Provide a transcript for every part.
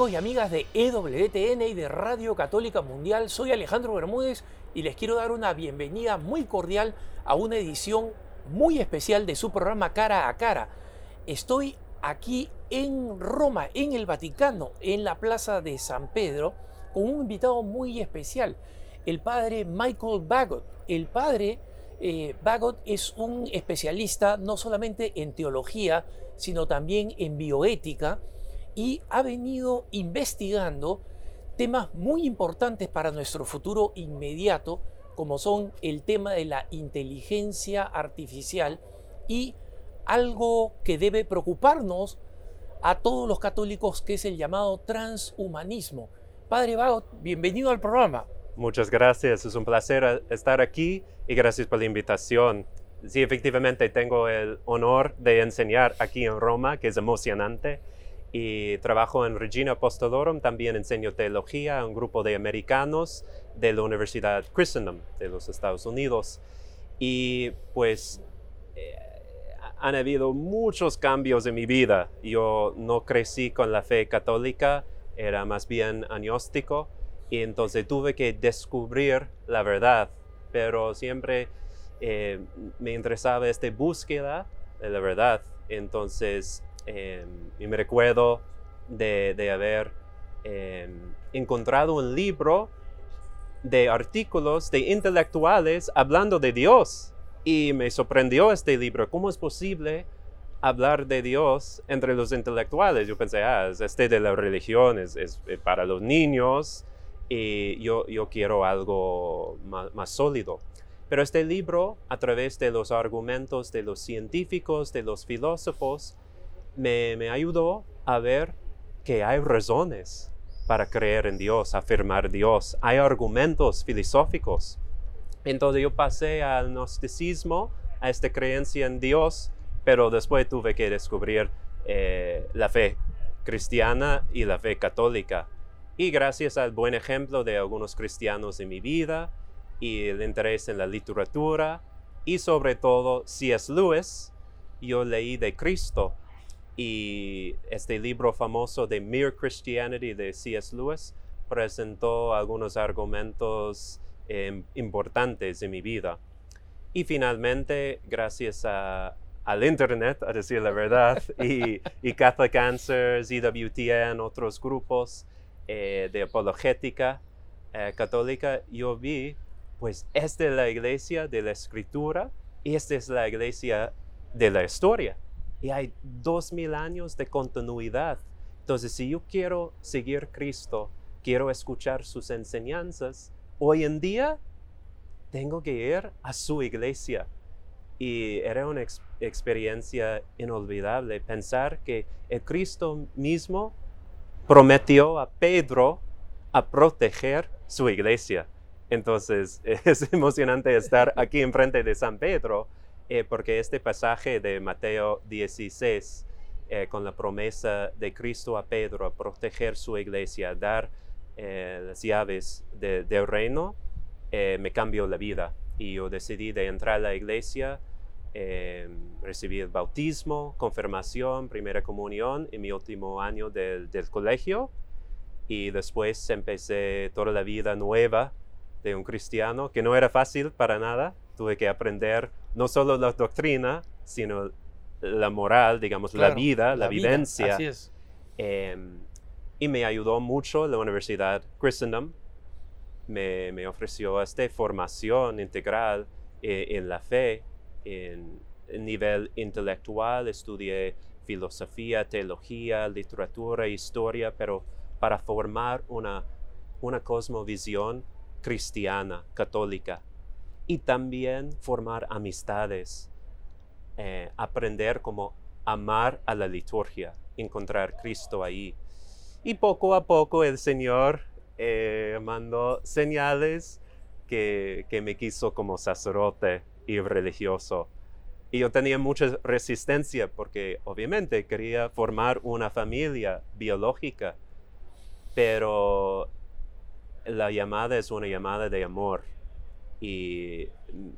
Amigos y amigas de EWTN y de Radio Católica Mundial, soy Alejandro Bermúdez y les quiero dar una bienvenida muy cordial a una edición muy especial de su programa Cara a Cara. Estoy aquí en Roma, en el Vaticano, en la Plaza de San Pedro, con un invitado muy especial, el padre Michael Bagot. El padre eh, Bagot es un especialista no solamente en teología, sino también en bioética y ha venido investigando temas muy importantes para nuestro futuro inmediato, como son el tema de la inteligencia artificial y algo que debe preocuparnos a todos los católicos, que es el llamado transhumanismo. Padre Bagot, bienvenido al programa. Muchas gracias, es un placer estar aquí y gracias por la invitación. Sí, efectivamente tengo el honor de enseñar aquí en Roma, que es emocionante y trabajo en Regina Apostolorum, también enseño teología a un grupo de americanos de la Universidad Christendom de los Estados Unidos. Y pues eh, han habido muchos cambios en mi vida. Yo no crecí con la fe católica, era más bien agnóstico y entonces tuve que descubrir la verdad, pero siempre eh, me interesaba esta búsqueda de la verdad. Entonces Em, y me recuerdo de, haber em, encontrado un libro de artículos de intelectuales hablando de Dios. Y me sorprendió este libro. ¿Cómo es posible hablar de Dios entre los intelectuales? Yo pensé, ah, este de la religión, es, eh, para los niños y yo, yo quiero algo más, más, sólido. Pero este libro, a través de los argumentos de los científicos, de los filósofos, me, ayudó a ver que hay razones para creer en Dios, afirmar Dios. Hay argumentos filosóficos. Entonces yo pasé al gnosticismo, a esta creencia en Dios, pero después tuve que descubrir eh, la fe cristiana y la fe católica. Y gracias al buen ejemplo de algunos cristianos en mi vida y el interés en la literatura y sobre todo C.S. Lewis, yo leí de Cristo y este libro famoso de Mere Christianity de C.S. Lewis presentó algunos argumentos em, importantes en mi vida. Y finalmente, gracias al Internet, a decir la verdad, y, y Catholic Answers, EWTN, otros grupos eh, de apologética eh, católica, yo vi, pues esta es la iglesia de la escritura y esta es la iglesia de la historia y hay dos mil años de continuidad. Entonces, si yo quiero seguir Cristo, quiero escuchar sus enseñanzas, hoy en día tengo que ir a su iglesia. Y era una experiencia inolvidable pensar que el Cristo mismo prometió a Pedro a proteger su iglesia. Entonces es emocionante estar aquí enfrente de San Pedro eh, porque este pasaje de Mateo 16, eh, con la promesa de Cristo a Pedro a proteger su iglesia, dar eh, las llaves del reino, me cambió la vida. Y yo decidí de entrar a la iglesia, recibí el bautismo, confirmación, primera comunión en mi último año del colegio. Y después empecé toda la vida nueva de un cristiano, que no era fácil para nada. Tuve que aprender no solo la doctrina, sino la moral, digamos, la vida, la, vivencia. Así es. Em, y me ayudó mucho la Universidad Christendom. Me, me ofreció esta formación integral eh, en la fe, en, en, nivel intelectual. Estudié filosofía, teología, literatura, historia, pero para formar una, una cosmovisión cristiana, católica y también formar amistades, eh, aprender cómo amar a la liturgia, encontrar Cristo ahí. Y poco a poco el Señor eh, mandó señales que, que me quiso como sacerdote y religioso. Y yo tenía mucha resistencia porque obviamente quería formar una familia biológica, pero la llamada es una llamada de amor y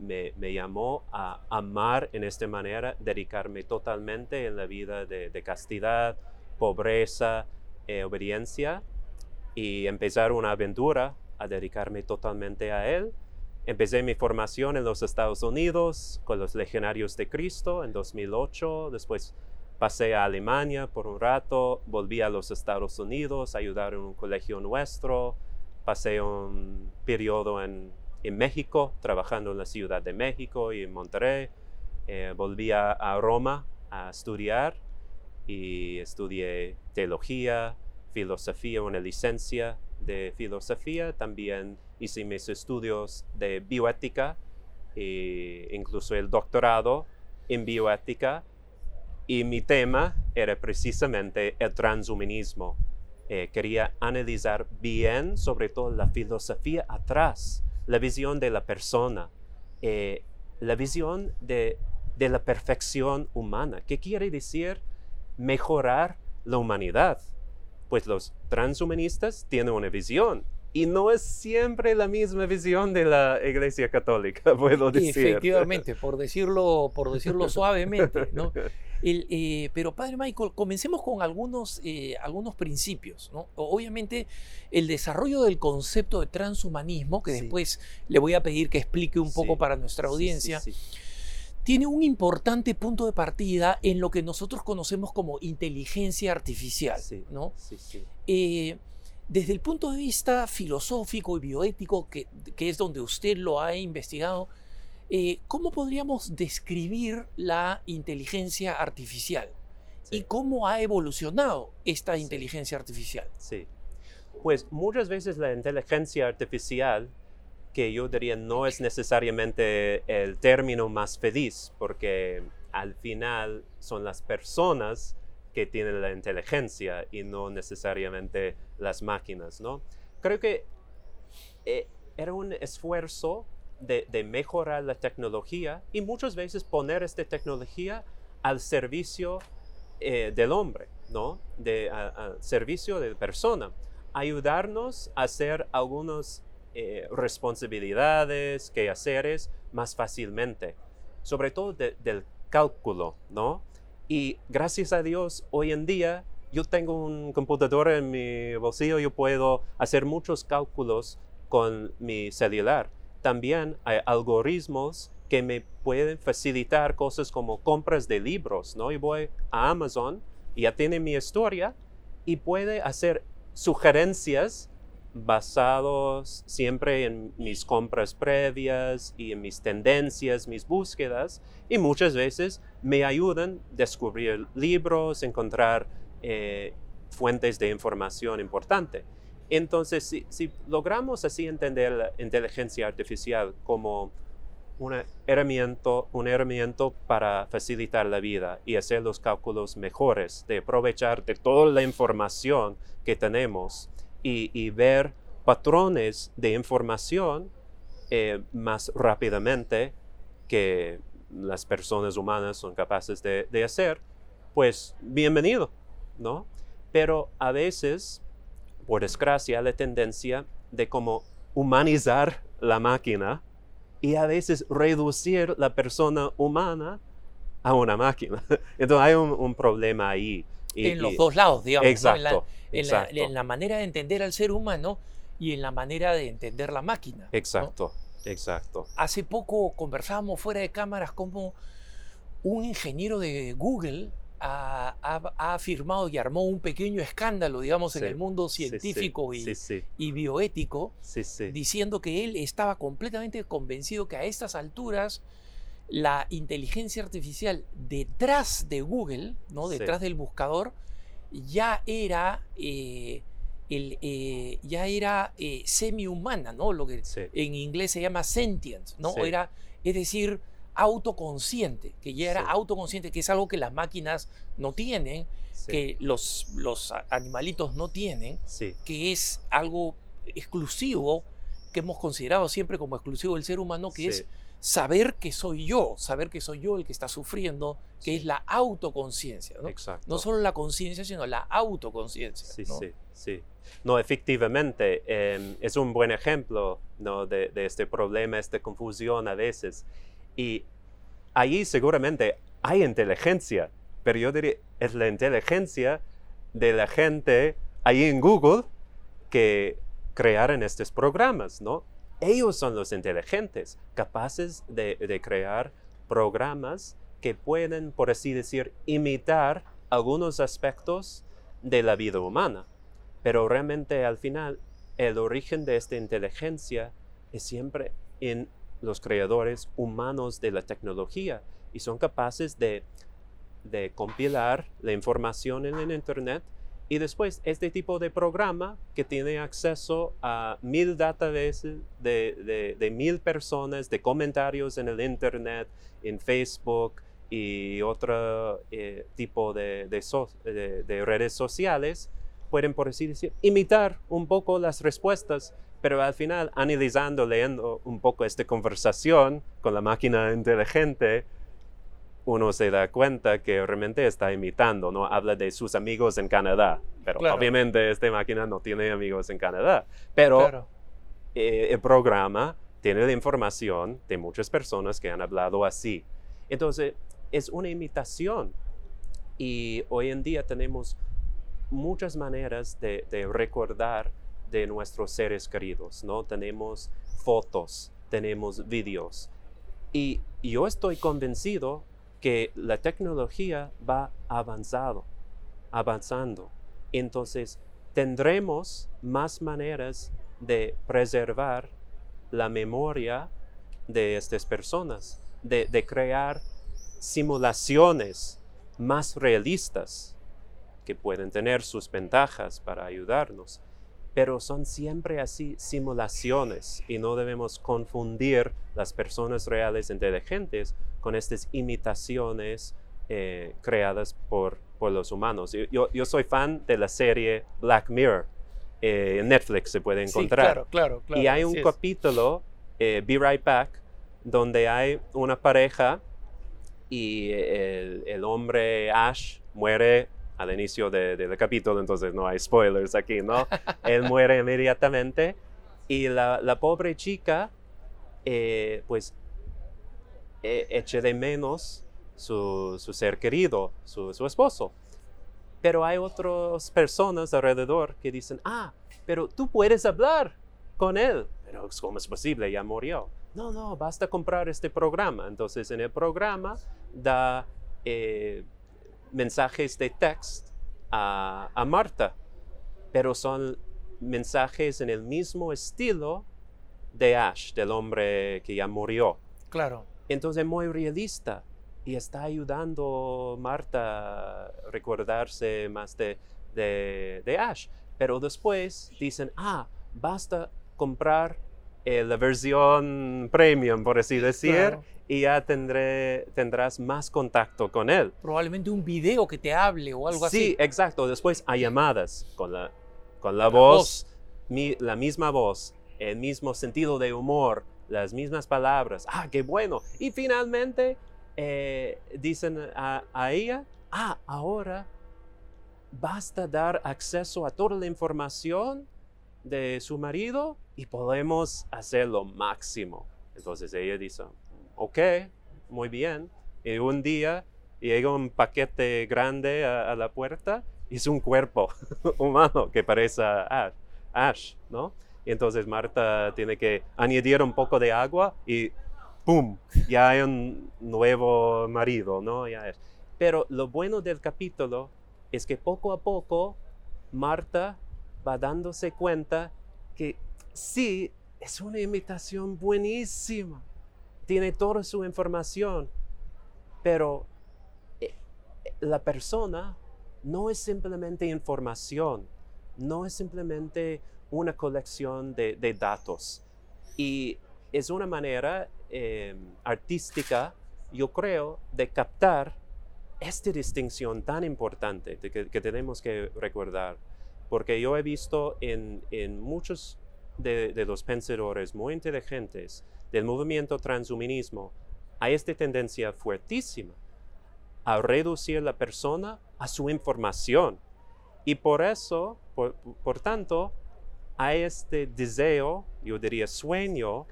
me, llamó a amar en esta manera, dedicarme totalmente en la vida de, castidad, pobreza, eh, obediencia y empezar una aventura a dedicarme totalmente a Él. Empecé mi formación en los Estados Unidos con los Legionarios de Cristo en 2008, después pasé a Alemania por un rato, volví a los Estados Unidos a ayudar en un colegio nuestro, pasé un periodo en, México, trabajando en la Ciudad de México y en Monterrey, eh, volví a Roma a estudiar y estudié teología, filosofía, una licencia de filosofía. También hice mis estudios de bioética e incluso el doctorado en bioética. Y mi tema era precisamente el transhumanismo. Eh, quería analizar bien, sobre todo la filosofía atrás, la visión de la persona, eh, la visión de, de la perfección humana. ¿Qué quiere decir mejorar la humanidad? pues los transhumanistas tienen una visión y no es siempre la misma visión de la Iglesia Católica, puedo decir. Efectivamente, por decirlo, por decirlo suavemente, ¿no? Eh, pero Padre Michael, comencemos con algunos, eh, algunos principios. ¿no? Obviamente, el desarrollo del concepto de transhumanismo, que después le voy a pedir que explique un poco para nuestra audiencia, tiene un importante punto de partida en lo que nosotros conocemos como inteligencia artificial. ¿no? Eh, desde el punto de vista filosófico y bioético, que, es donde usted lo ha investigado, eh, ¿cómo podríamos describir la inteligencia artificial? ¿Y cómo ha evolucionado esta inteligencia artificial? Sí. Pues muchas veces la inteligencia artificial que yo diría no es necesariamente el término más feliz, porque al final son las personas que tienen la inteligencia y no necesariamente las máquinas, ¿no? Creo que eh, era un esfuerzo de, mejorar la tecnología y muchas veces poner esta tecnología al servicio eh, del hombre, ¿no? De, al servicio de persona. Ayudarnos a hacer algunos eh, responsabilidades, quehaceres más fácilmente, sobre todo del cálculo, ¿no? Y gracias a Dios, hoy en día yo tengo un computador en mi bolsillo, yo puedo hacer muchos cálculos con mi celular. También hay algoritmos que me pueden facilitar cosas como compras de libros, ¿no? Y voy a Amazon, ya tiene mi historia y puede hacer sugerencias basados siempre en mis compras previas y en mis tendencias, mis búsquedas, y muchas veces me ayudan a descubrir libros, encontrar eh, fuentes de información importante. Entonces, si, logramos así entender la inteligencia artificial como una herramienta, un herramienta para facilitar la vida y hacer los cálculos mejores, de aprovechar de toda la información que tenemos, y, ver patrones de información eh, más rápidamente que las personas humanas son capaces de, hacer, pues bienvenido, ¿no? Pero a veces, por desgracia, la tendencia de como humanizar la máquina y a veces reducir la persona humana a una máquina. Entonces hay un problema ahí en los dos lados, digamos. En, la, manera de entender al ser humano y en la manera de entender la máquina. Exacto, exacto. Hace poco conversábamos fuera de cámaras como un ingeniero de Google ha, afirmado y armó un pequeño escándalo, digamos, en el mundo científico y, y, bioético, diciendo que él estaba completamente convencido que a estas alturas la inteligencia artificial detrás de Google, ¿no? detrás del buscador, ya era, eh, el, eh, ya era eh, semi-humana, ¿no? lo que en inglés se llama sentient, ¿no? Era, es decir, autoconsciente, que ya era autoconsciente, que es algo que las máquinas no tienen, que los, los animalitos no tienen, que es algo exclusivo que hemos considerado siempre como exclusivo del ser humano, que es saber que soy yo, saber que soy yo el que está sufriendo, que es la autoconciencia. ¿no? Exacto. no solo la conciencia, sino la autoconciencia. Sí, sí, sí. No, efectivamente, em, es un buen ejemplo ¿no? de, este problema, esta confusión a veces. Y ahí seguramente hay inteligencia, pero yo diría, es la inteligencia de la gente ahí en Google que crearon estos programas, ¿no? Ellos son los inteligentes, capaces de, de crear programas que pueden, por así decir, imitar algunos aspectos de la vida humana. Pero realmente al final el origen de esta inteligencia es siempre en los creadores humanos de la tecnología y son capaces de, compilar la información en el Internet. Y después este tipo de programa que tiene acceso a mil databases de, mil personas, de comentarios en el Internet, en Facebook y otro eh, tipo de, de redes sociales, pueden, por así decir, imitar un poco las respuestas, pero al final, analizando, leyendo un poco esta conversación con la máquina inteligente, uno se da cuenta que realmente está imitando, ¿no? Habla de sus amigos en Canadá, pero obviamente esta máquina no tiene amigos en Canadá, pero eh, el programa tiene la información de muchas personas que han hablado así. Entonces, es una imitación. Y hoy en día tenemos muchas maneras de, recordar de nuestros seres queridos, ¿no? Tenemos fotos, tenemos vídeos. Y yo estoy convencido que la tecnología va avanzado, avanzando. Entonces, tendremos más maneras de preservar la memoria de estas personas, de, de crear simulaciones más realistas que pueden tener sus ventajas para ayudarnos, pero son siempre así simulaciones y no debemos confundir las personas reales inteligentes con estas imitaciones eh, creadas por, por los humanos. Yo, yo, soy fan de la serie Black Mirror. Eh, en Netflix se puede encontrar. claro, claro, claro, y hay un capítulo, eh, Be Right Back, donde hay una pareja y el, el hombre Ash muere al inicio del capítulo, entonces no hay spoilers aquí, ¿no? Él muere inmediatamente y la, pobre chica, eh, pues, e, eche de menos su, ser querido, su, esposo. Pero hay otras personas alrededor que dicen, ah, pero tú puedes hablar con él. Pero ¿cómo es posible? Ya murió. No, no, basta comprar este programa. Entonces en el programa da eh, mensajes de text a, a Marta, pero son mensajes en el mismo estilo de Ash, del hombre que ya murió. Claro. Entonces muy realista y está ayudando a Marta a recordarse más de, de, Ash. Pero después dicen, ah, basta comprar eh, la versión premium, por así decir, y ya tendré, tendrás más contacto con él. Probablemente un video que te hable o algo así. Sí, exacto. Después hay llamadas con la, con la, voz, la misma voz, el mismo sentido de humor, las mismas palabras. Ah, qué bueno. Y finalmente eh, dicen a, a ella, ah, ahora basta dar acceso a toda la información de su marido y podemos hacer lo máximo. Entonces ella dice, ok, muy bien. Y un día llega un paquete grande a, la puerta y es un cuerpo humano que parece Ash, Ash, ¿no? Y entonces Marta tiene que añadir un poco de agua y ¡pum! Ya hay un nuevo marido, ¿no? Ya es. Pero lo bueno del capítulo es que poco a poco Marta va dándose cuenta que sí, es una imitación buenísima tiene toda su información, pero eh, la persona no es simplemente información, no es simplemente una colección de, datos. Y es una manera em, artística, yo creo, de captar esta distinción tan importante que, tenemos que recordar. Porque yo he visto en, muchos de, de, los pensadores muy inteligentes del movimiento transhumanismo, hay esta tendencia fuertísima a reducir la persona a su información. Y por eso, por, tanto, hay este deseo, yo diría sueño,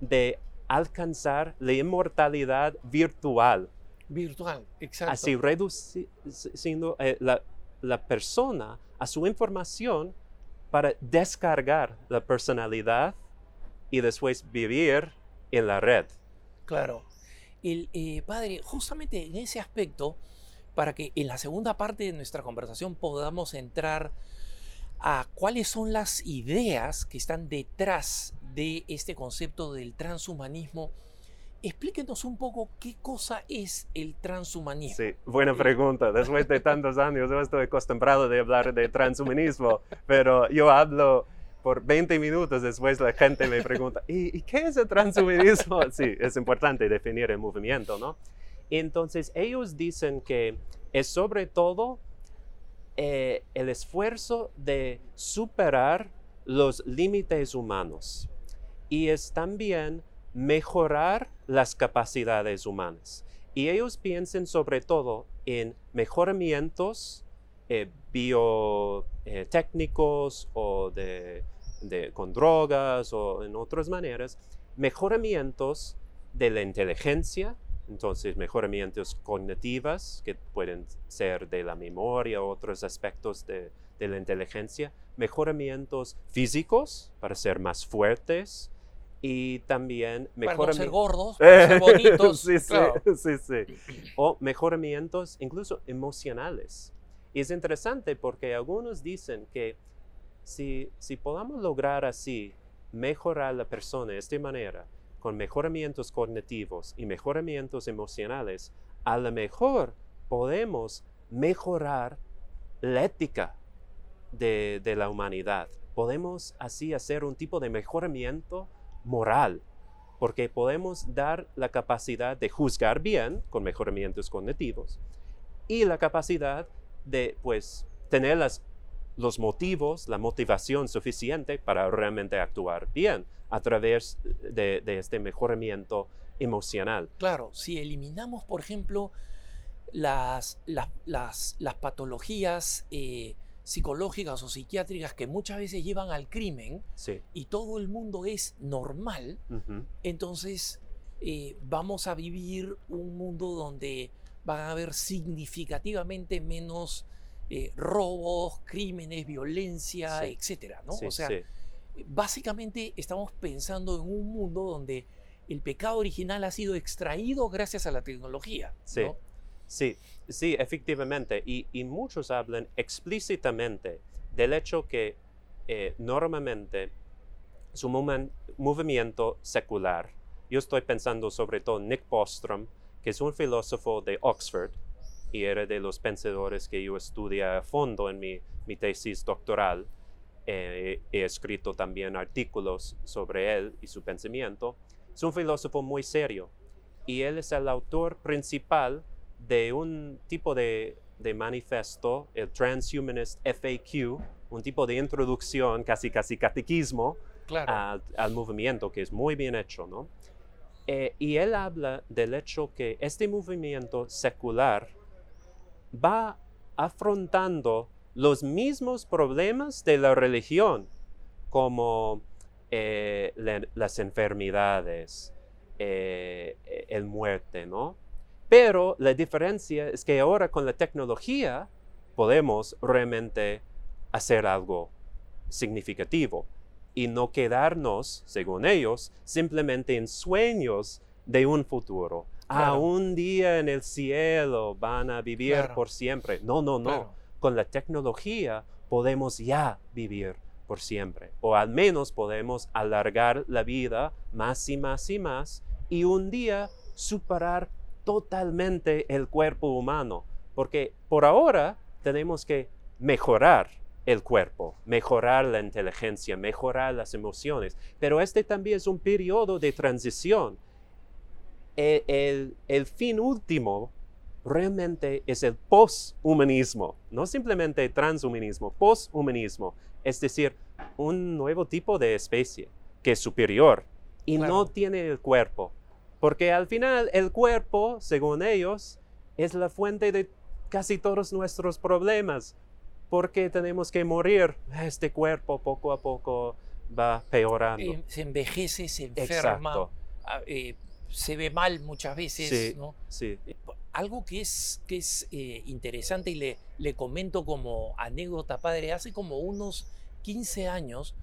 de alcanzar la inmortalidad virtual. Virtual, exacto. Así reduciendo eh, la, la persona a su información para descargar la personalidad y después vivir en la red. Claro. El, eh, padre, justamente en ese aspecto, para que en la segunda parte de nuestra conversación podamos entrar a cuáles son las ideas que están detrás de este concepto del transhumanismo, explíquenos un poco qué cosa es el transhumanismo. Sí, buena pregunta. Después de tantos años yo estoy acostumbrado de hablar de transhumanismo, pero yo hablo por 20 minutos después la gente me pregunta, ¿y, qué es el transhumanismo? Sí, es importante definir el movimiento, ¿no? Entonces ellos dicen que es sobre todo eh, el esfuerzo de superar los límites humanos y es también mejorar las capacidades humanas. Y ellos piensan sobre todo en mejoramientos eh, biotécnicos o de, con drogas o en otras maneras, mejoramientos de la inteligencia, entonces mejoramientos cognitivos que pueden ser de la memoria otros aspectos de, de la inteligencia, mejoramientos físicos para ser más fuertes, y también mejoramientos. Ser gordos, para ser bonitos. sí, sí, sí, O mejoramientos incluso emocionales. Y es interesante porque algunos dicen que si, si podamos lograr así mejorar la persona de esta manera, con mejoramientos cognitivos y mejoramientos emocionales, a lo mejor podemos mejorar la ética de, de la humanidad. Podemos así hacer un tipo de mejoramiento moral, porque podemos dar la capacidad de juzgar bien con mejoramientos cognitivos y la capacidad de pues tener las, los motivos, la motivación suficiente para realmente actuar bien a través de, este mejoramiento emocional. Claro, si eliminamos, por ejemplo, las, las, las, patologías eh, psicológicas o psiquiátricas que muchas veces llevan al crimen y todo el mundo es normal, entonces eh, vamos a vivir un mundo donde van a haber significativamente menos eh, robos, crímenes, violencia, etcétera, ¿no? o sea, básicamente estamos pensando en un mundo donde el pecado original ha sido extraído gracias a la tecnología. ¿no? Sí, sí, efectivamente. Y, muchos hablan explícitamente del hecho que eh, normalmente es un movimiento secular. Yo estoy pensando sobre todo Nick Bostrom, que es un filósofo de Oxford y era de los pensadores que yo estudié a fondo en mi, tesis doctoral. Eh, he escrito también artículos sobre él y su pensamiento. Es un filósofo muy serio y él es el autor principal de un tipo de, manifesto, el Transhumanist FAQ, un tipo de introducción, casi casi catequismo al, movimiento, que es muy bien hecho, ¿no? Eh, y él habla del hecho que este movimiento secular va afrontando los mismos problemas de la religión, como eh, las enfermedades, eh, el muerte, ¿no? Pero la diferencia es que ahora con la tecnología podemos realmente hacer algo significativo y no quedarnos, según ellos, simplemente en sueños de un futuro. A ah, un día en el cielo van a vivir por siempre. No, no, no. Con la tecnología podemos ya vivir por siempre. O al menos podemos alargar la vida más y más y más y un día superar totalmente el cuerpo humano, porque por ahora tenemos que mejorar el cuerpo, mejorar la inteligencia, mejorar las emociones, pero este también es un periodo de transición. El, fin último realmente es el posthumanismo, no simplemente transhumanismo, posthumanismo, es decir, un nuevo tipo de especie que es superior y no tiene el cuerpo, porque al final el cuerpo, según ellos, es la fuente de casi todos nuestros problemas. Porque tenemos que morir. Este cuerpo poco a poco va peorando. Eh, se envejece, se enferma, ah, eh, se ve mal muchas veces. Sí, algo que es, que es eh, interesante y le, le comento como anécdota, padre, hace como unos 15 años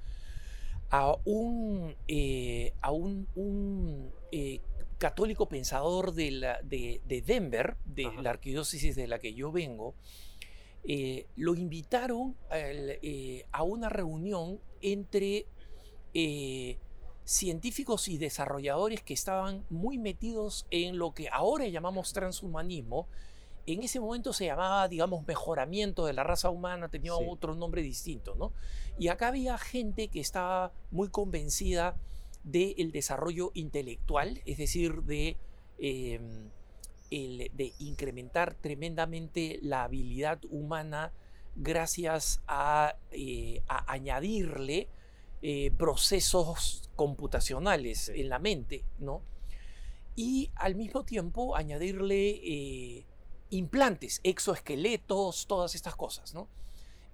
a un, eh, a un, un eh, católico pensador de, la, de, de Denver, de Ajá. la arquidiócesis de la que yo vengo, eh, lo invitaron al, eh, a una reunión entre eh, científicos y desarrolladores que estaban muy metidos en lo que ahora llamamos transhumanismo. En ese momento se llamaba, digamos, mejoramiento de la raza humana, tenía Sí. otro nombre distinto, ¿no? Y acá había gente que estaba muy convencida del desarrollo intelectual, es decir, de, eh, el- de incrementar tremendamente la habilidad humana gracias a, eh, a añadirle eh, procesos computacionales Sí. en la mente, ¿no? Y al mismo tiempo añadirle eh, implantes, exoesqueletos, todas estas cosas, ¿no?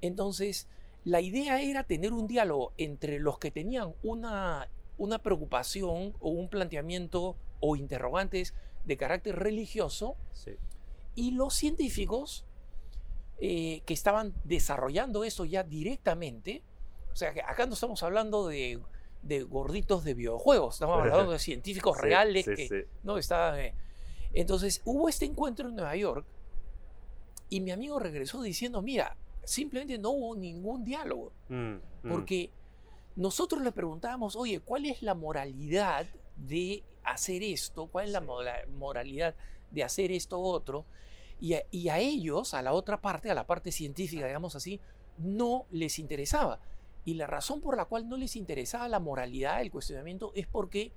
Entonces, la idea era tener un diálogo entre los que tenían una, una preocupación o un planteamiento o interrogantes de carácter religioso Sí. y los científicos eh, que estaban desarrollando eso ya directamente. O sea, que acá no estamos hablando de, de gorditos de videojuegos, estamos hablando de científicos Sí, reales sí, que no estaban. eh. Entonces hubo este encuentro en Nueva York y mi amigo regresó diciendo: Mira, simplemente no hubo ningún diálogo. Mm, mm. Porque nosotros le preguntábamos, oye, ¿cuál es la moralidad de hacer esto? ¿Cuál es la moralidad de hacer esto otro? Y a, y a ellos, a la otra parte, a la parte científica, digamos así, no les interesaba. Y la razón por la cual no les interesaba la moralidad, el cuestionamiento, es porque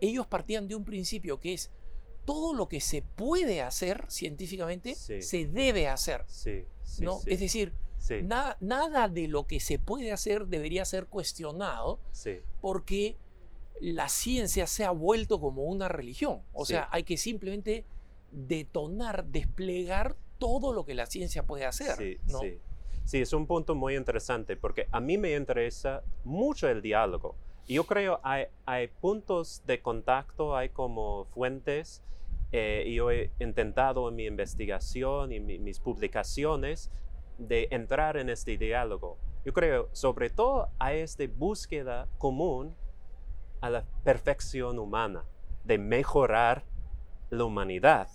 ellos partían de un principio que es todo lo que se puede hacer científicamente Sí. se debe hacer. Sí, sí, ¿no? Es decir, Na- nada de lo que se puede hacer debería ser cuestionado porque la ciencia se ha vuelto como una religión. O Sí. sea, hay que simplemente detonar, desplegar todo lo que la ciencia puede hacer. sí, ¿no? sí. Sí, es un punto muy interesante porque a mí me interesa mucho el diálogo. Yo creo hay, hay puntos de contacto, hay como fuentes. eh, y yo he intentado en mi investigación y mi- mis publicaciones de entrar en este diálogo. Yo creo, sobre todo, a esta búsqueda común a la perfección humana, de mejorar la humanidad.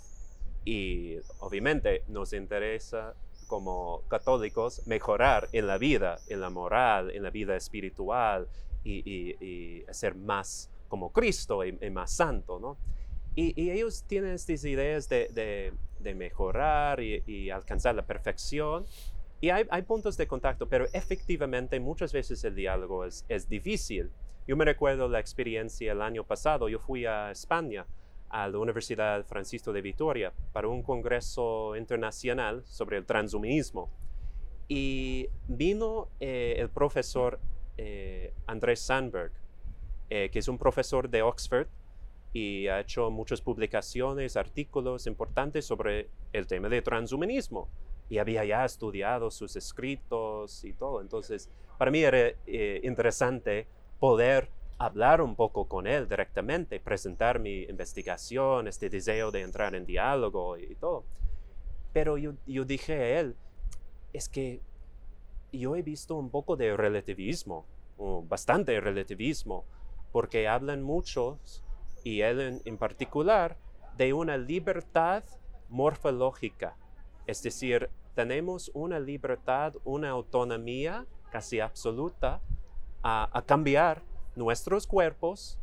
Y obviamente nos interesa como católicos mejorar en la vida, en la moral, en la vida espiritual y, y- y ser más como Cristo y, y más santo, ¿no? Y, ellos tienen estas ideas de, de- de mejorar y alcanzar la perfección. Y hay, hay puntos de contacto, pero efectivamente muchas veces el diálogo es, es difícil. Yo me recuerdo la experiencia el año pasado, yo fui a España, a la Universidad Francisco de Vitoria, para un congreso internacional sobre el transhumanismo. Y vino eh, el profesor eh, Andrés Sandberg, eh, que es un profesor de Oxford y ha hecho muchas publicaciones, artículos importantes sobre el tema de transhumanismo. Y había ya estudiado sus escritos y todo. Entonces, para mí era eh, interesante poder hablar un poco con él directamente, presentar mi investigación, este deseo de entrar en diálogo y, y todo. Pero yo, yo dije a él, es que yo he visto un poco de relativismo, bastante relativismo, porque hablan muchos, y él en, en particular, de una libertad morfológica. Es decir, tenemos una libertad, una autonomía casi absoluta a, cambiar nuestros cuerpos,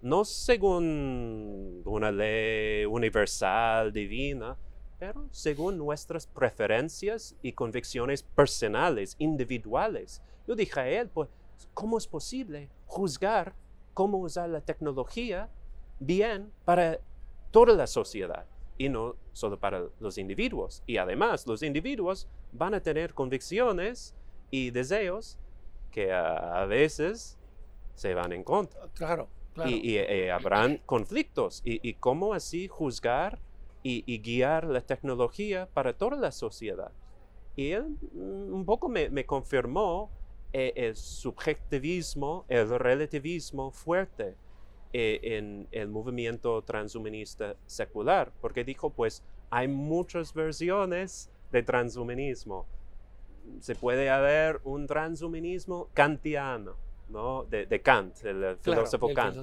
no según una ley universal, divina, pero según nuestras preferencias y convicciones personales, individuales. Yo dije a él, pues, ¿cómo es posible juzgar cómo usar la tecnología bien para toda la sociedad y no solo para los individuos? Y además, los individuos van a tener convicciones y deseos que a, a veces se van en contra. Claro, claro. Y, y, eh, habrán conflictos. Y, y cómo así juzgar y, y guiar la tecnología para toda la sociedad? Y él mm, un poco me, me confirmó eh, el subjetivismo, el relativismo fuerte eh, en el movimiento transhumanista secular, porque dijo, pues, hay muchas versiones de transhumanismo. Se puede haber un transhumanismo kantiano, ¿no? de, Kant, el filósofo Kant.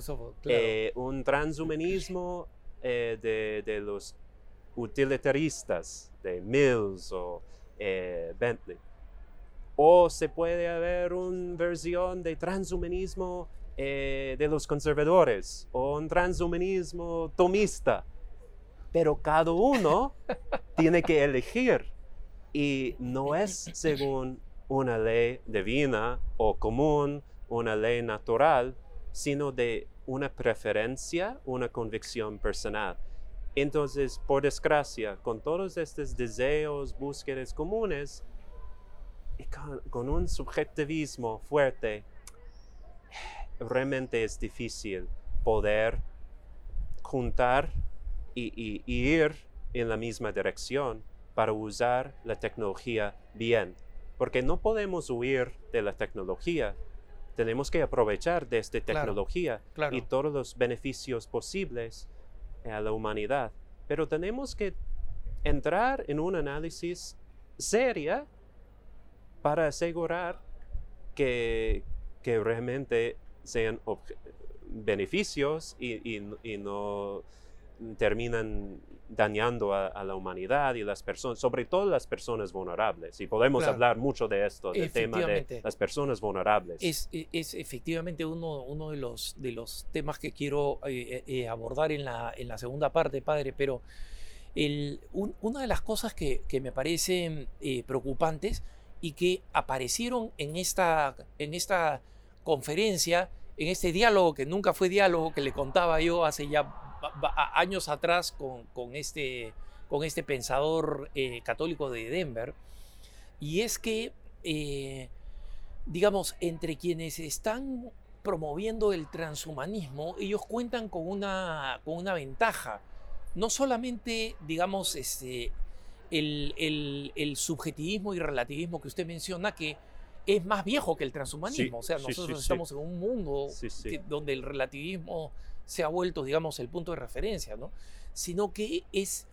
Eh, un transhumanismo eh, de, de, los utilitaristas, de Mills o eh, Bentley. O se puede haber una versión de transhumanismo de los conservadores o un transhumanismo tomista pero cada uno tiene que elegir y no es según una ley divina o común, una ley natural, sino de una preferencia, una convicción personal. Entonces, por desgracia, con todos estos deseos, búsquedas comunes, y con, con, un subjetivismo fuerte, realmente es difícil poder juntar y, ir en la misma dirección para usar la tecnología bien. Porque no podemos huir de la tecnología, tenemos que aprovechar de esta tecnología y todos los beneficios posibles a la humanidad. Pero tenemos que entrar en un análisis seria para asegurar que, que realmente sean beneficios y, y no terminan dañando a, la humanidad y las personas, sobre todo las personas vulnerables. Y podemos hablar mucho de esto, del tema de las personas vulnerables. Es, e, es efectivamente uno, uno de, los, de los temas que quiero eh, eh, eh, abordar en la, en la segunda parte, padre, pero el, una de las cosas que, que me parecen preocupantes y que aparecieron en esta, en esta conferencia, en este diálogo que nunca fue diálogo que le contaba yo hace ya años atrás con, este, con este pensador eh, católico de Denver, y es que, eh, digamos, entre quienes están promoviendo el transhumanismo, ellos cuentan con una, con una ventaja. No solamente, digamos, este, el, subjetivismo y relativismo que usted menciona, que es más viejo que el transhumanismo. o sea, nosotros estamos en un mundo donde el relativismo se ha vuelto, digamos, el punto de referencia, ¿no? Sino que es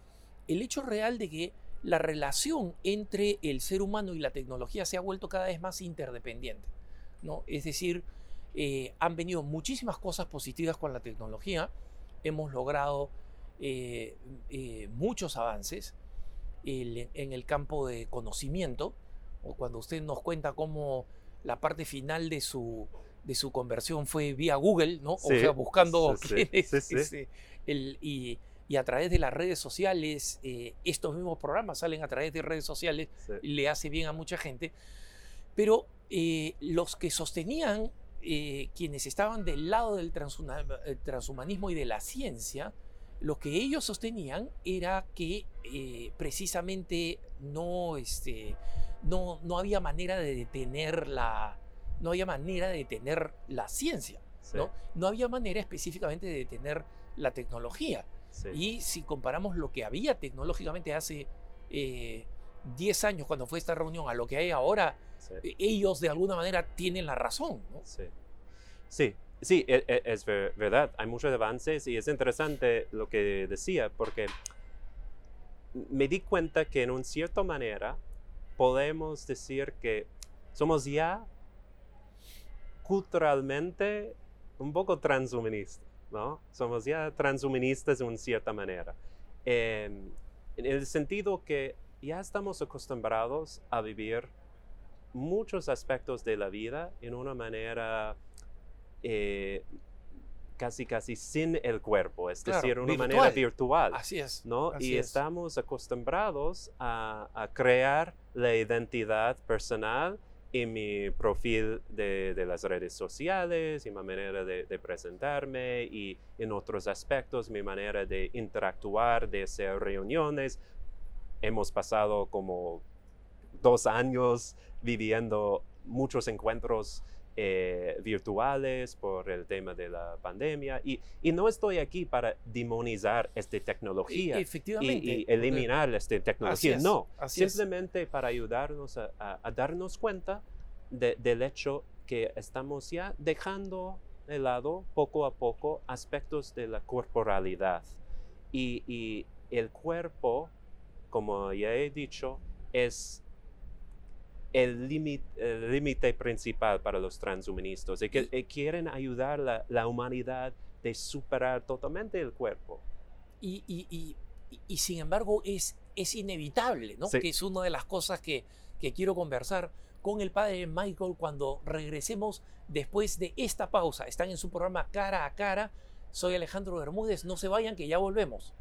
el hecho real de que la relación entre el ser humano y la tecnología se ha vuelto cada vez más interdependiente, ¿no? Es decir, eh, han venido muchísimas cosas positivas con la tecnología, hemos logrado eh, eh, muchos avances en el campo de conocimiento, o cuando usted nos cuenta cómo la parte final de su, de su conversión fue vía Google, ¿no? o sea, buscando el, y, a través de las redes sociales, eh, estos mismos programas salen a través de redes sociales, le hace bien a mucha gente, pero eh, los que sostenían, eh, quienes estaban del lado del transhumanismo y de la ciencia, lo que ellos sostenían era que precisamente no, este, no, no había manera de detener la, no había manera de detener la ciencia, ¿no? No había manera específicamente de detener la tecnología. Y si comparamos lo que había tecnológicamente hace 10 eh, años cuando fue esta reunión a lo que hay ahora, eh, ellos de alguna manera tienen la razón. ¿no? Sí, sí, sí e, e, es, verdad. Hay muchos avances y es interesante lo que decía porque me di cuenta que en una cierta manera podemos decir que somos ya culturalmente un poco transhumanistas, ¿no? Somos ya transhumanistas de una cierta manera. en el sentido que ya estamos acostumbrados a vivir muchos aspectos de la vida en una manera eh, casi casi sin el cuerpo, es decir, una manera virtual. Así es. ¿no? y estamos acostumbrados a, a, crear la identidad personal en mi perfil de, de, las redes sociales, y mi manera de, de, presentarme y en otros aspectos, mi manera de interactuar, de hacer reuniones. Hemos pasado como dos años viviendo muchos encuentros eh, virtuales por el tema de la pandemia y, y, no estoy aquí para demonizar esta tecnología y, eliminar esta tecnología, no, simplemente para ayudarnos a, a, darnos cuenta del hecho que estamos ya dejando de lado poco a poco aspectos de la corporalidad. Y, y el cuerpo como ya he dicho, es el límite principal para los transhumanistas y que y quieren ayudar a la, la, humanidad de superar totalmente el cuerpo. Y, y, y, y sin embargo es, es inevitable, ¿no? Sí. Que es una de las cosas que, que quiero conversar con el padre Michael cuando regresemos después de esta pausa. Están en su programa Cara a Cara. Soy Alejandro Bermúdez. No se vayan que ya volvemos.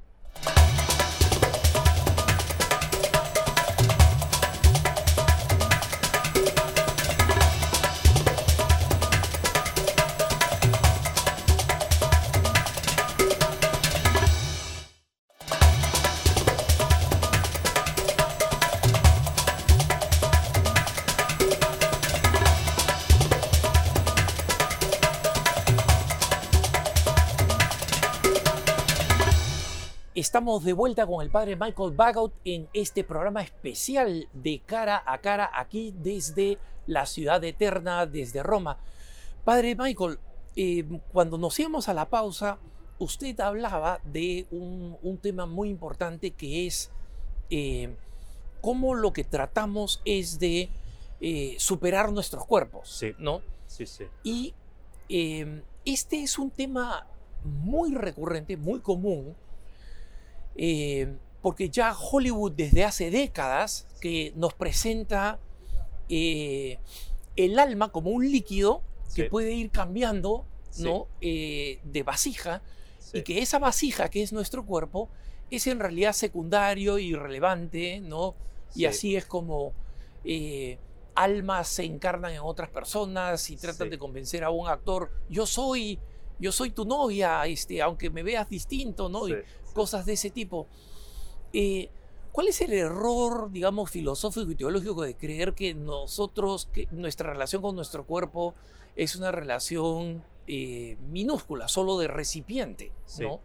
Estamos de vuelta con el padre Michael Bagout en este programa especial de cara a cara aquí desde la ciudad eterna, desde Roma. Padre Michael, eh, cuando nos íbamos a la pausa, usted hablaba de un, un tema muy importante que es eh, cómo lo que tratamos es de eh, superar nuestros cuerpos, Sí. ¿no? Sí, sí. Y este es un tema muy recurrente, muy común, eh, porque ya Hollywood desde hace décadas que nos presenta eh, el alma como un líquido que Sí. puede ir cambiando Sí. ¿no? Eh, de vasija y que esa vasija que es nuestro cuerpo es en realidad secundario y irrelevante, ¿no? Y Sí. así es como eh, almas se encarnan en otras personas y tratan de convencer a un actor, yo soy, yo soy tu novia, este, aunque me veas distinto, ¿no? Y cosas de ese tipo. Eh, ¿Cuál es el error, digamos, filosófico y teológico de creer que nosotros, que nuestra relación con nuestro cuerpo es una relación eh, minúscula, solo de recipiente, Sí. ¿no?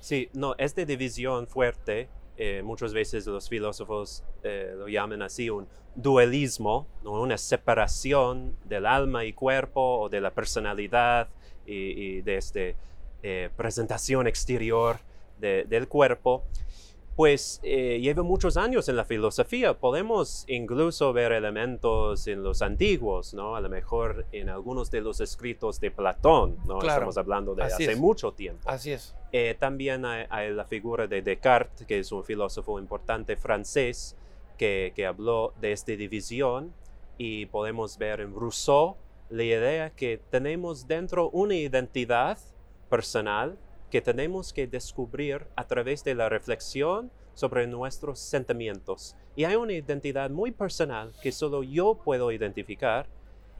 Sí, no, esta división fuerte, eh, muchas veces los filósofos eh, lo llaman así, un dualismo, ¿no? una separación del alma y cuerpo o de la personalidad y, y de esta presentación exterior de- del cuerpo. Pues eh, lleva muchos años en la filosofía. Podemos incluso ver elementos en los antiguos, ¿no? A lo mejor en algunos de los escritos de Platón, ¿no? Claro, Estamos hablando de así hace es. mucho tiempo. Así es. Eh, también hay, hay la figura de Descartes, que es un filósofo importante francés, que, que habló de esta división y podemos ver en Rousseau la idea que tenemos dentro una identidad personal que tenemos que descubrir a través de la reflexión sobre nuestros sentimientos. Y hay una identidad muy personal que solo yo puedo identificar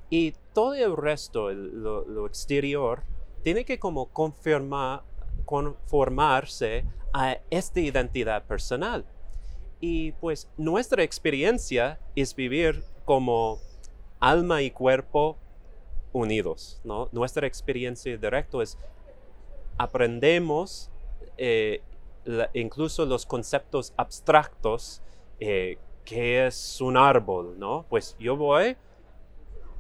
y todo el resto, lo exterior, tiene que como confirmar, conformarse a esta identidad personal. Y pues nuestra experiencia es vivir como alma y cuerpo unidos, ¿no? Nuestra experiencia directa es aprendemos eh, incluso los conceptos abstractos, eh, que es un árbol, ¿no? Pues yo voy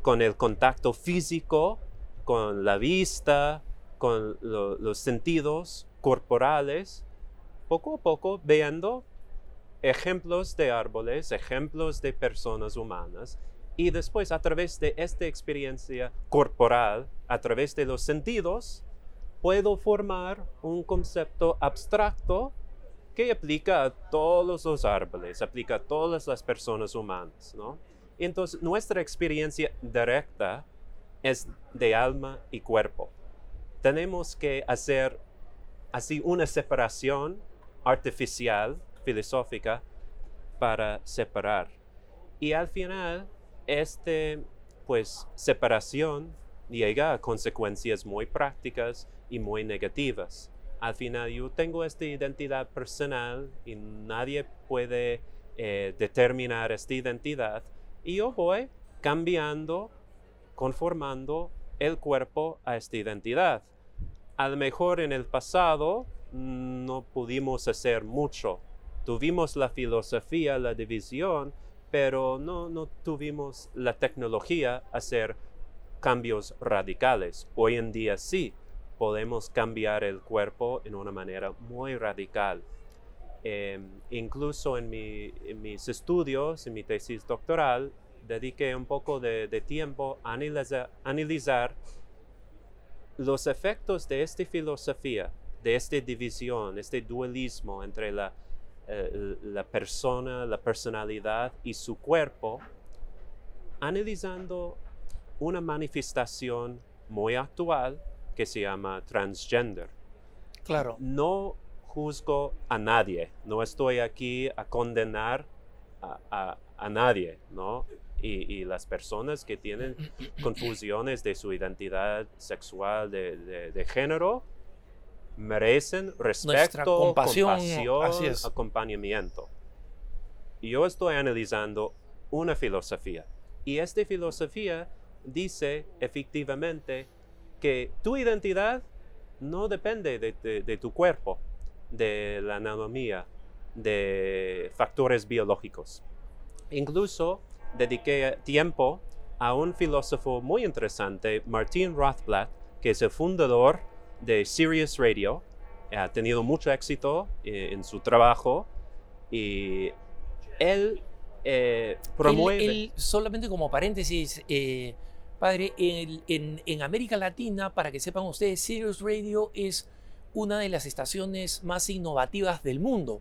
con el contacto físico, con la vista, con lo- los sentidos corporales, poco a poco viendo ejemplos de árboles, ejemplos de personas humanas, y después a través de esta experiencia corporal, a través de los sentidos, puedo formar un concepto abstracto que aplica a todos los árboles, aplica a todas las personas humanas, ¿no? Entonces, nuestra experiencia directa es de alma y cuerpo. Tenemos que hacer así una separación artificial, filosófica, para separar. Y al final, este, pues, separación llega a consecuencias muy prácticas y muy negativas. Al final yo tengo esta identidad personal y nadie puede eh, determinar esta identidad y yo voy cambiando, conformando el cuerpo a esta identidad. A lo mejor en el pasado no pudimos hacer mucho. Tuvimos la filosofía, la división, pero no, no tuvimos la tecnología hacer cambios radicales. Hoy en día sí podemos cambiar el cuerpo en una manera muy radical. Em, incluso en, mis estudios, en mi tesis doctoral, dediqué un poco de, tiempo a analizar, los efectos de esta filosofía, de esta división, este dualismo entre la, eh, la persona, la personalidad y su cuerpo, analizando una manifestación muy actual que se llama transgender. Claro. No juzgo a nadie, no estoy aquí a condenar a, nadie, ¿no? Y, las personas que tienen confusiones de su identidad sexual, de, género, merecen respeto, compasión, acompañamiento. Y yo estoy analizando una filosofía. Y esta filosofía dice efectivamente que tu identidad no depende de tu cuerpo, de la anatomía, de factores biológicos. Incluso dediqué tiempo a un filósofo muy interesante, Martin Rothblatt, que es el fundador de Sirius Radio. Ha tenido mucho éxito eh, en su trabajo y él eh, promueve... solamente como paréntesis, eh, padre, en, en América Latina, para que sepan ustedes, Sirius Radio es una de las estaciones más innovativas del mundo.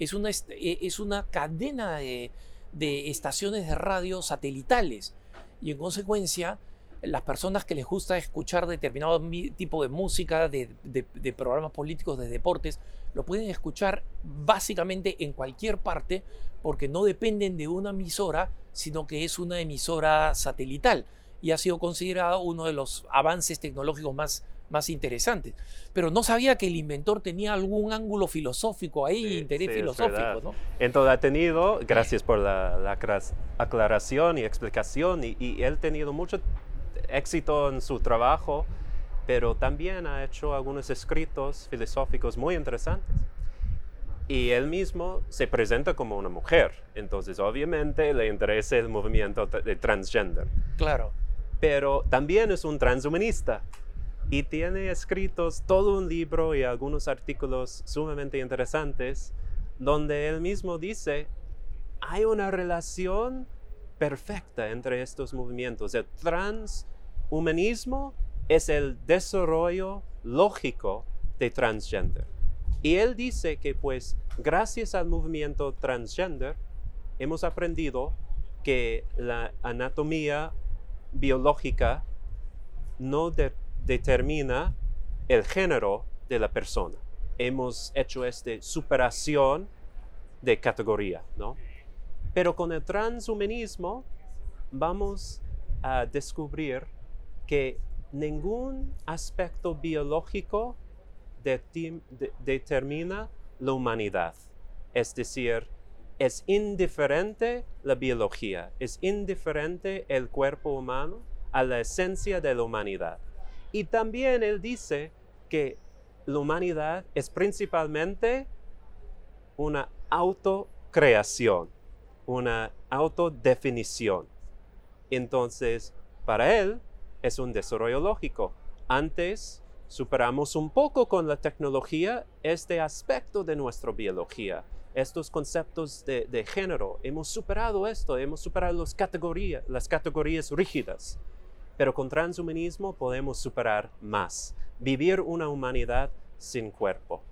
Es, una, e, es una cadena de, estaciones de radio satelitales. Y en consecuencia las personas que les gusta escuchar determinado tipo de música, de, de, programas políticos, de deportes, lo pueden escuchar básicamente en cualquier parte porque no dependen de una emisora, sino que es una emisora satelital y ha sido considerado uno de los avances tecnológicos más más interesantes. Pero no sabía que el inventor tenía algún ángulo filosófico ahí, interés filosófico. ¿no? Entonces ha tenido, gracias por la, aclaración y explicación, y, él ha tenido mucho éxito en su trabajo, pero también ha hecho algunos escritos filosóficos muy interesantes. Y él mismo se presenta como una mujer, entonces obviamente le interesa el movimiento de transgender. Claro. Pero también es un transhumanista y tiene escritos todo un libro y algunos artículos sumamente interesantes donde él mismo dice, hay una relación perfecta entre estos movimientos. El transhumanismo es el desarrollo lógico de transgender. Y él dice que pues gracias al movimiento transgender hemos aprendido que la anatomía biológica no de determina el género de la persona. Hemos hecho esta superación de categoría, ¿no? Pero con el transhumanismo vamos a descubrir que ningún aspecto biológico determina la humanidad. Es decir, es indiferente la biología, es indiferente el cuerpo humano a la esencia de la humanidad. Y también él dice que la humanidad es principalmente una autocreación, una autodefinición. Entonces, para él es un desarrollo lógico. Antes superamos un poco con la tecnología este aspecto de nuestra biología, estos conceptos de, género. Hemos superado esto, hemos superado las categorías, las categorías rígidas. Pero con transhumanismo podemos superar más, vivir una humanidad sin cuerpo.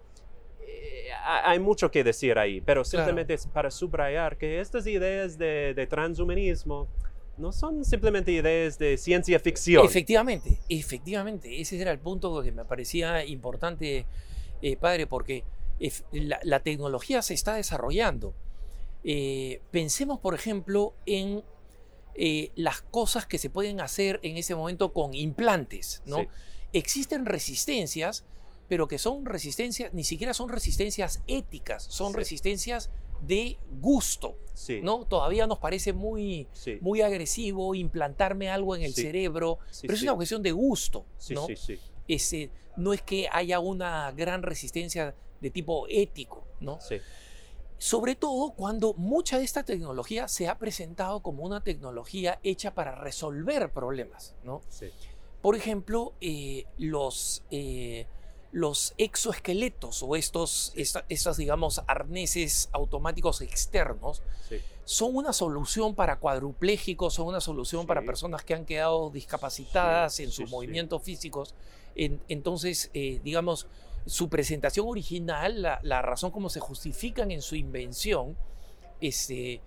Eh, hay mucho que decir ahí, pero simplemente es para subrayar que estas ideas de, transhumanismo no son simplemente ideas de ciencia ficción. Efectivamente, efectivamente, ese era el punto que me parecía importante, eh, padre, porque la, tecnología se está desarrollando. Eh, pensemos, por ejemplo, en eh, las cosas que se pueden hacer en ese momento con implantes, ¿no? Existen resistencias, pero que son resistencias, ni siquiera son resistencias éticas, son resistencias de gusto, ¿no? Todavía nos parece muy, muy agresivo implantarme algo en el cerebro, pero es una cuestión de gusto, ¿no? Ese, no es que haya una gran resistencia de tipo ético, ¿no? Sobre todo cuando mucha de esta tecnología se ha presentado como una tecnología hecha para resolver problemas. ¿no? Por ejemplo, eh, los, eh, los exoesqueletos o estos, estos, digamos, arneses automáticos externos son una solución para cuadruplégicos, son una solución para personas que han quedado discapacitadas en sus movimientos físicos. entonces, eh, digamos, su presentación original, la, razón como se justifican en su invención, este,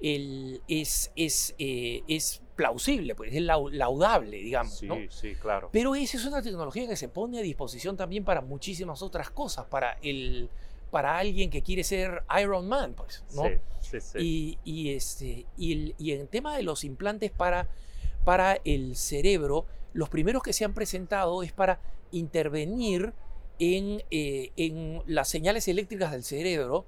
es, es, eh, es plausible, pues es laudable, digamos. Sí, ¿no? sí, claro. Pero esa es una tecnología que se pone a disposición también para muchísimas otras cosas, para el para alguien que quiere ser Iron Man, pues, ¿no? Sí, sí, sí. Y, y, este, y, el, y en tema de los implantes para, para el cerebro, los primeros que se han presentado es para intervenir en, eh, en las señales eléctricas del cerebro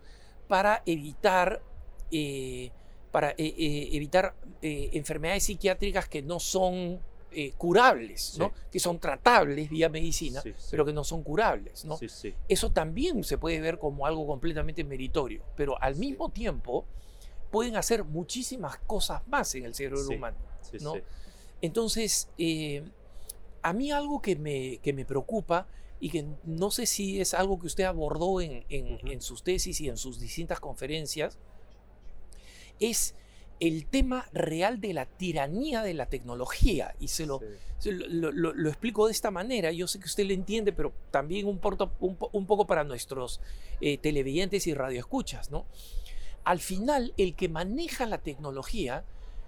para evitar eh, para eh, evitar enfermedades psiquiátricas que no son curables, ¿no? que son tratables vía medicina, pero que no son curables. ¿no? Eso también se puede ver como algo completamente meritorio, pero al mismo tiempo pueden hacer muchísimas cosas más en el cerebro humano. ¿no? Entonces, a mí algo que me, que me preocupa y que no sé si es algo que usted abordó en, en sus tesis y en sus distintas conferencias, es el tema real de la tiranía de la tecnología. Y se lo, lo, explico de esta manera. Yo sé que usted lo entiende, pero también un, un, poco para nuestros eh, televidentes y radioescuchas. ¿no? Al final, el que maneja la tecnología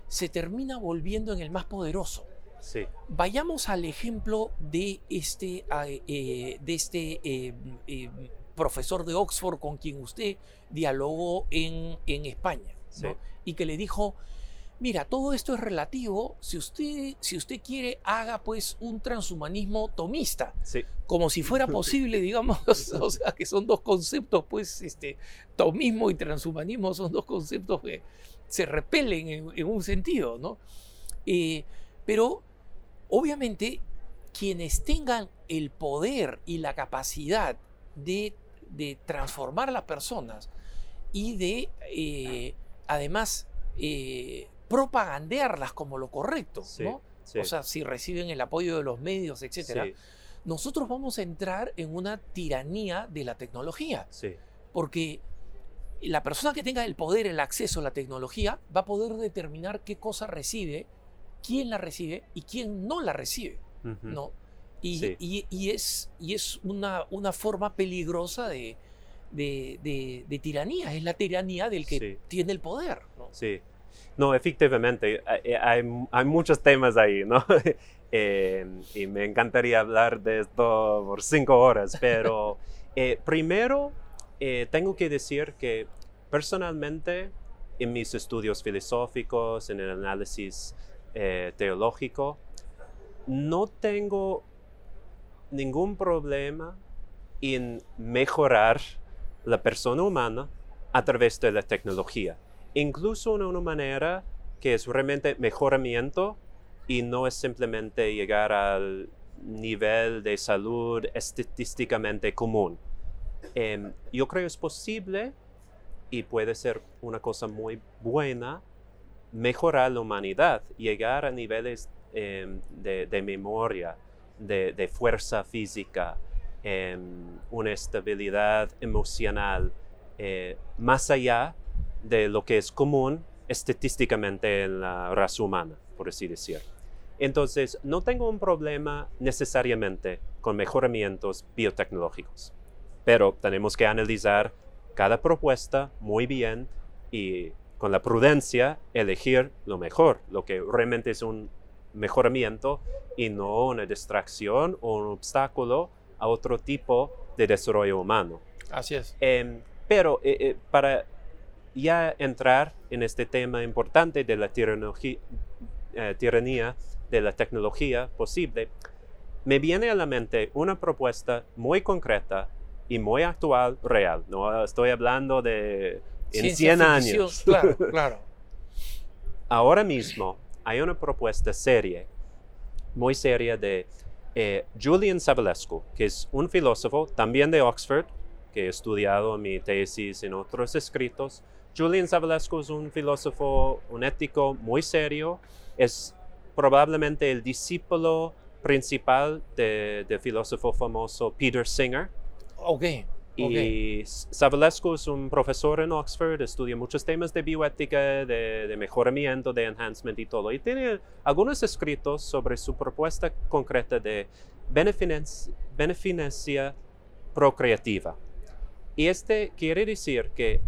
se termina volviendo en el más poderoso. Sí. Vayamos al ejemplo de este, eh, de este eh, eh, profesor de Oxford con quien usted dialogó en, en España y que le dijo, mira, todo esto es relativo, si usted, si usted quiere, haga pues un transhumanismo tomista, como si fuera posible, digamos, o sea, que son dos conceptos, pues, este, tomismo y transhumanismo son dos conceptos que se repelen en, un sentido, ¿no? Eh, pero, obviamente, quienes tengan el poder y la capacidad de, transformar a las personas y de eh, además eh, propagandearlas como lo correcto, ¿no? O sea, si reciben el apoyo de los medios, etcétera. Nosotros vamos a entrar en una tiranía de la tecnología. Porque la persona que tenga el poder, el acceso a la tecnología, va a poder determinar qué cosa recibe, quién la recibe y quién no la recibe. ¿no? Y, y, es, y es una, una forma peligrosa de, de, tiranía, es la tiranía del que tiene el poder. ¿no? Sí, no, efectivamente, eh, hay, hay muchos temas ahí, ¿no? Eh, y me encantaría hablar de esto por cinco horas, pero eh, primero tengo que decir que personalmente en mis estudios filosóficos, en el análisis teológico, no tengo ningún problema en mejorar la persona humana a través de la tecnología. Incluso en una manera que es realmente mejoramiento y no es simplemente llegar al nivel de salud estadísticamente común. Em, yo creo es posible y puede ser una cosa muy buena mejorar la humanidad, llegar a niveles em, de, memoria, de fuerza física, una estabilidad emocional eh, más allá de lo que es común estadísticamente en la raza humana, por así decir. Entonces, no tengo un problema necesariamente con mejoramientos biotecnológicos, pero tenemos que analizar cada propuesta muy bien y con la prudencia elegir lo mejor, lo que realmente es un mejoramiento y no una distracción o un obstáculo a otro tipo de desarrollo humano. Así es. Em, pero eh, eh, para ya entrar en este tema importante de la eh, tiranía de la tecnología posible, me viene a la mente una propuesta muy concreta y muy actual, real. No estoy hablando de en 100 años. Claro, claro. Ahora mismo hay una propuesta seria, muy seria de eh, Julian Savulescu, que es un filósofo también de Oxford, que he estudiado en mi tesis en otros escritos. Julian Savulescu es un filósofo, un ético muy serio, es probablemente el discípulo principal del de filósofo famoso Peter Singer. Y Savulescu es un profesor en Oxford, estudia muchos temas de bioética, de, de, mejoramiento, de enhancement y todo. Y tiene algunos escritos sobre su propuesta concreta de beneficencia procreativa. Y este quiere decir que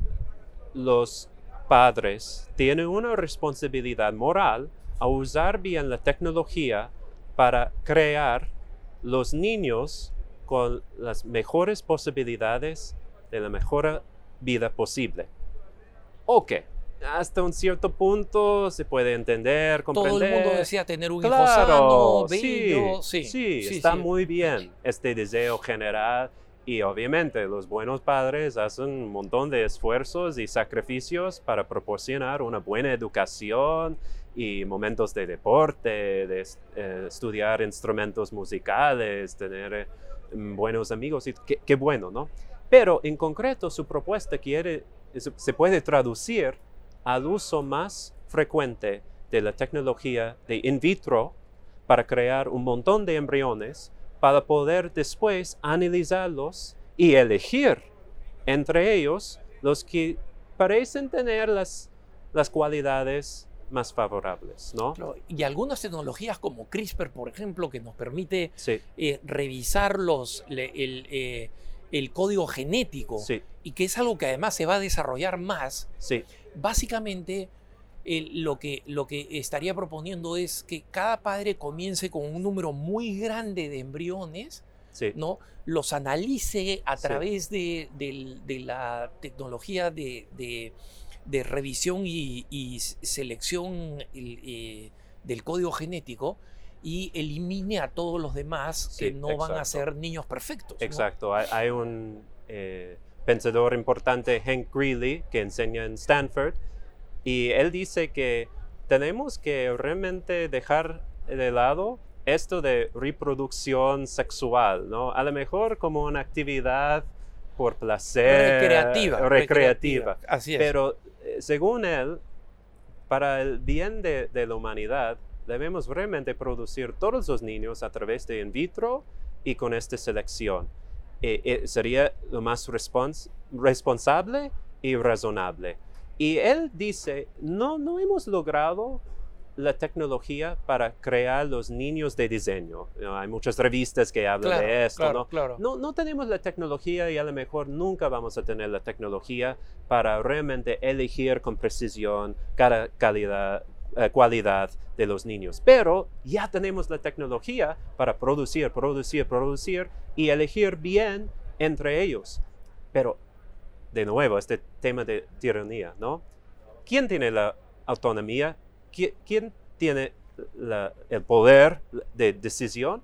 los padres tienen una responsabilidad moral a usar bien la tecnología para crear los niños con las mejores posibilidades de la mejor vida posible. Ok, hasta un cierto punto se puede entender, comprender. Todo el mundo desea tener un claro, hijo sano, bello. Sí, sí, sí, está muy bien este deseo general y obviamente los buenos padres hacen un montón de esfuerzos y sacrificios para proporcionar una buena educación y momentos de deporte, de eh, estudiar instrumentos musicales, tener eh, buenos amigos, y qué, bueno, ¿no? Pero en concreto su propuesta quiere, se puede traducir al uso más frecuente de la tecnología de in vitro para crear un montón de embriones para poder después analizarlos y elegir entre ellos los que parecen tener las, las cualidades más favorables, ¿no? Y algunas tecnologías como CRISPR, por ejemplo, que nos permite eh, revisar los, el, eh, el, código genético y que es algo que además se va a desarrollar más, básicamente lo, que, lo que estaría proponiendo es que cada padre comience con un número muy grande de embriones, ¿no? los analice a través de, la tecnología de, revisión y, selección eh, del código genético y elimine a todos los demás que no van a ser niños perfectos. Exacto, hay, un eh, pensador importante, Hank Greeley, que enseña en Stanford, y él dice que tenemos que realmente dejar de lado esto de reproducción sexual, ¿no? A lo mejor como una actividad por placer. Recreativa. Recreativa. Así es. Pero según él, para el bien de, la humanidad, debemos realmente producir todos los niños a través de in vitro y con esta selección. Eh, eh, sería lo más responsable y razonable. Y él dice, no, no hemos logrado la tecnología para crear los niños de diseño. hay muchas revistas que hablan de esto. ¿no? Claro. ¿no? No tenemos la tecnología y a lo mejor nunca vamos a tener la tecnología para realmente elegir con precisión cada calidad, eh, cualidad de los niños. Pero ya tenemos la tecnología para producir, producir, producir y elegir bien entre ellos. Pero de nuevo, este tema de tiranía, ¿no? ¿Quién tiene la autonomía? ¿Quién, tiene el poder de decisión?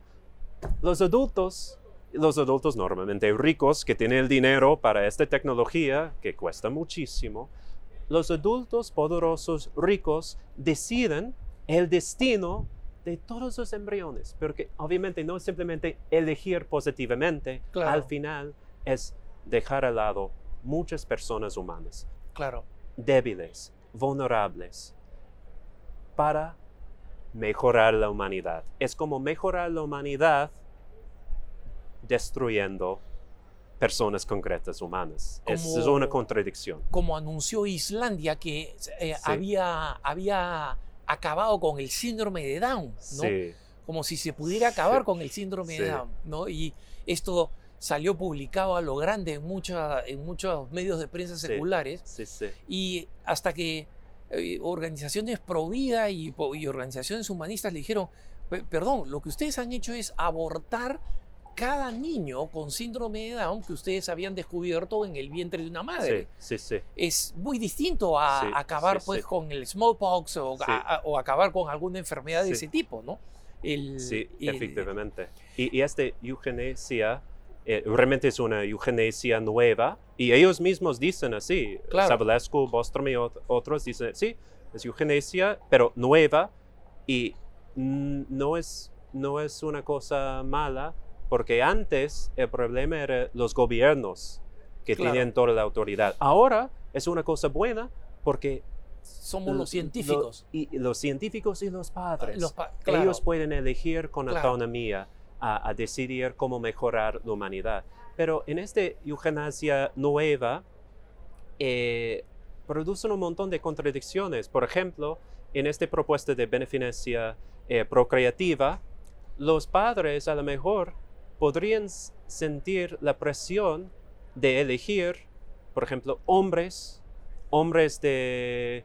Los adultos, los adultos normalmente ricos que tienen el dinero para esta tecnología que cuesta muchísimo, los adultos poderosos ricos deciden el destino de todos los embriones, porque obviamente no es simplemente elegir positivamente, al final es dejar al lado muchas personas humanas. Claro. Débiles, vulnerables, para mejorar la humanidad. Es como mejorar la humanidad destruyendo personas concretas humanas. es, una contradicción. Como anunció Islandia que eh, había, había acabado con el síndrome de Down, ¿no? Como si se pudiera acabar con el síndrome de Down, ¿no? Y esto salió publicado a lo grande en, mucha, en muchos medios de prensa seculares. Y hasta que eh, organizaciones pro vida y, organizaciones humanistas le dijeron, perdón, lo que ustedes han hecho es abortar cada niño con síndrome de Down que ustedes habían descubierto en el vientre de una madre. Es muy distinto a acabar pues con el smallpox o, o, acabar con alguna enfermedad de ese tipo, ¿no? sí, efectivamente. Y, y esta eugenesia eh, realmente es una eugenesia nueva y ellos mismos dicen así. Claro. Savulescu, Bostrom y otros dicen, sí, es eugenesia, pero nueva y no es, no es una cosa mala porque antes el problema era los gobiernos que tenían toda la autoridad. Ahora es una cosa buena porque somos los científicos. y los científicos y los padres. Los pa- claro. Ellos pueden elegir con Claro. autonomía a, decidir cómo mejorar la humanidad. Pero en esta euganasia nueva eh, producen un montón de contradicciones. Por ejemplo, en esta propuesta de beneficencia eh, procreativa, los padres a lo mejor podrían sentir la presión de elegir, por ejemplo, hombres, hombres de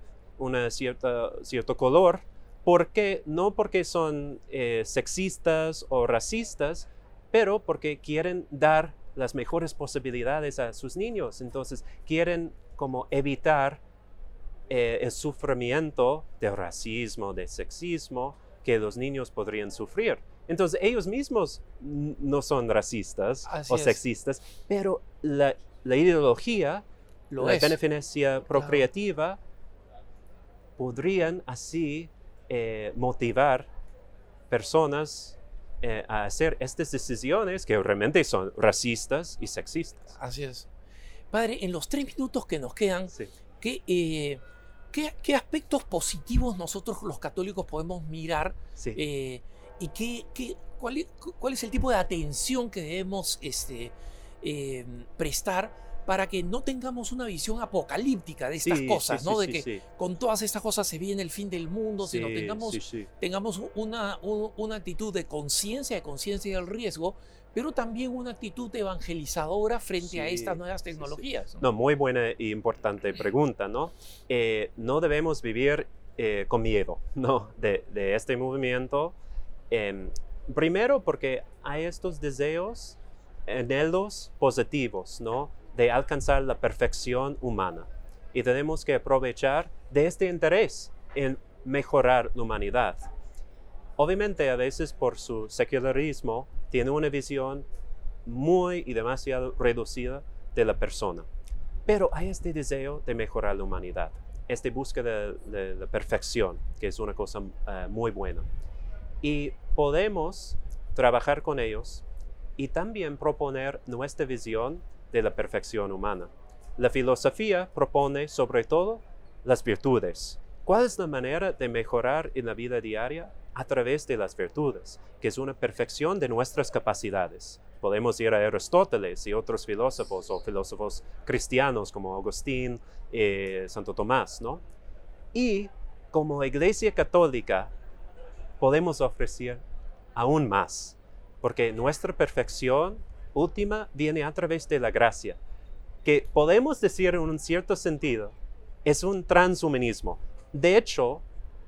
cierta, cierto color, porque no porque son eh, sexistas o racistas, pero porque quieren dar las mejores posibilidades a sus niños. Entonces quieren como evitar eh, el sufrimiento de racismo, de sexismo que los niños podrían sufrir. Entonces ellos mismos no son racistas Así o es. sexistas, pero la, la ideología, Lo la es. beneficencia procreativa, podrían así eh, motivar personas eh, a hacer estas decisiones que realmente son racistas y sexistas. Así es. Padre, en los tres minutos que nos quedan, Sí. ¿qué, eh, qué, qué aspectos positivos nosotros los católicos podemos mirar Sí. y qué, qué- cuál, es, cuál es el tipo de atención que debemos este, prestar para que no tengamos una visión apocalíptica de estas Sí, cosas, sí, ¿no? sí, de que con todas estas cosas se viene el fin del mundo, sino tengamos, tengamos una, un- una actitud de conciencia, de conciencia del riesgo, pero también una actitud evangelizadora frente a estas nuevas tecnologías. ¿no? No, muy buena y importante pregunta, ¿no? Eh, no debemos vivir eh, con miedo, ¿no? De, de este movimiento. Em, primero porque hay estos deseos, anhelos positivos, ¿no? De alcanzar la perfección humana. Y tenemos que aprovechar de este interés en mejorar la humanidad. Obviamente a veces por su secularismo tiene una visión muy y demasiado reducida de la persona. Pero hay este deseo de mejorar la humanidad, esta búsqueda de, de la perfección, que es una cosa eh, muy buena. Y podemos trabajar con ellos y también proponer nuestra visión de la perfección humana. La filosofía propone sobre todo las virtudes. ¿Cuál es la manera de mejorar en la vida diaria? A través de las virtudes, que es una perfección de nuestras capacidades. Podemos ir a Aristóteles y otros filósofos o filósofos cristianos como Agustín, eh, Santo Tomás, ¿no? Y como Iglesia Católica podemos ofrecer aún más, porque nuestra perfección última viene a través de la gracia, que podemos decir en un cierto sentido es un transhumanismo. De hecho,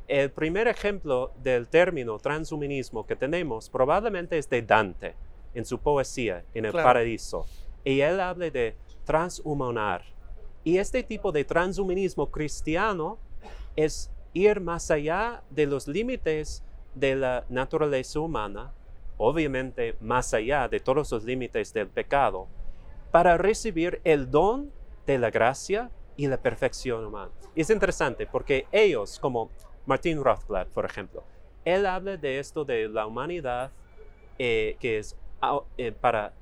el primer ejemplo del término transhumanismo que tenemos probablemente es de Dante en su poesía en el Claro. paraíso. Y él habla de transhumanar. Y este tipo de transhumanismo cristiano es ir más allá de los límites de la naturaleza humana, obviamente más allá de todos los límites del pecado, para recibir el don de la gracia y la perfección humana. Es interesante porque ellos, como Martin Rothblatt, por ejemplo, él habla de esto de la humanidad eh, que es, eh, para,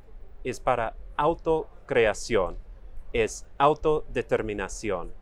es para autocreación, es autodeterminación,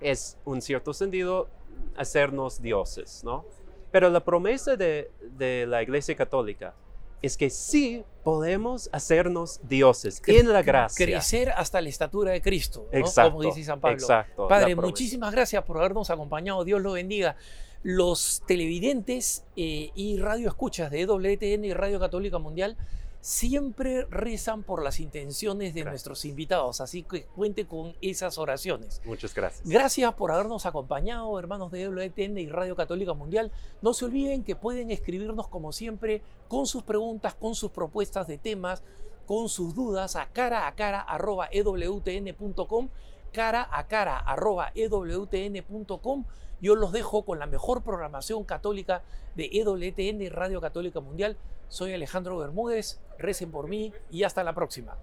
es, un cierto sentido, hacernos dioses, ¿no? Pero la promesa de, de la Iglesia Católica es que sí podemos hacernos dioses Cre- en la gracia. Crecer hasta la estatura de Cristo, ¿no? Exacto, como dice San Pablo. exacto, Padre, muchísimas gracias por habernos acompañado. Dios lo bendiga. Los televidentes eh, y radio escuchas de EWTN y Radio Católica Mundial siempre rezan por las intenciones de Gracias. nuestros invitados, así que cuente con esas oraciones. Muchas gracias. Gracias por habernos acompañado, hermanos de WTN y Radio Católica Mundial. No se olviden que pueden escribirnos como siempre con sus preguntas, con sus propuestas de temas, con sus dudas a cara a cara arroba ewtn.com, cara a cara arroba ewtn.com. Yo los dejo con la mejor programación católica de EWTN Radio Católica Mundial. Soy Alejandro Bermúdez, recen por mí y hasta la próxima.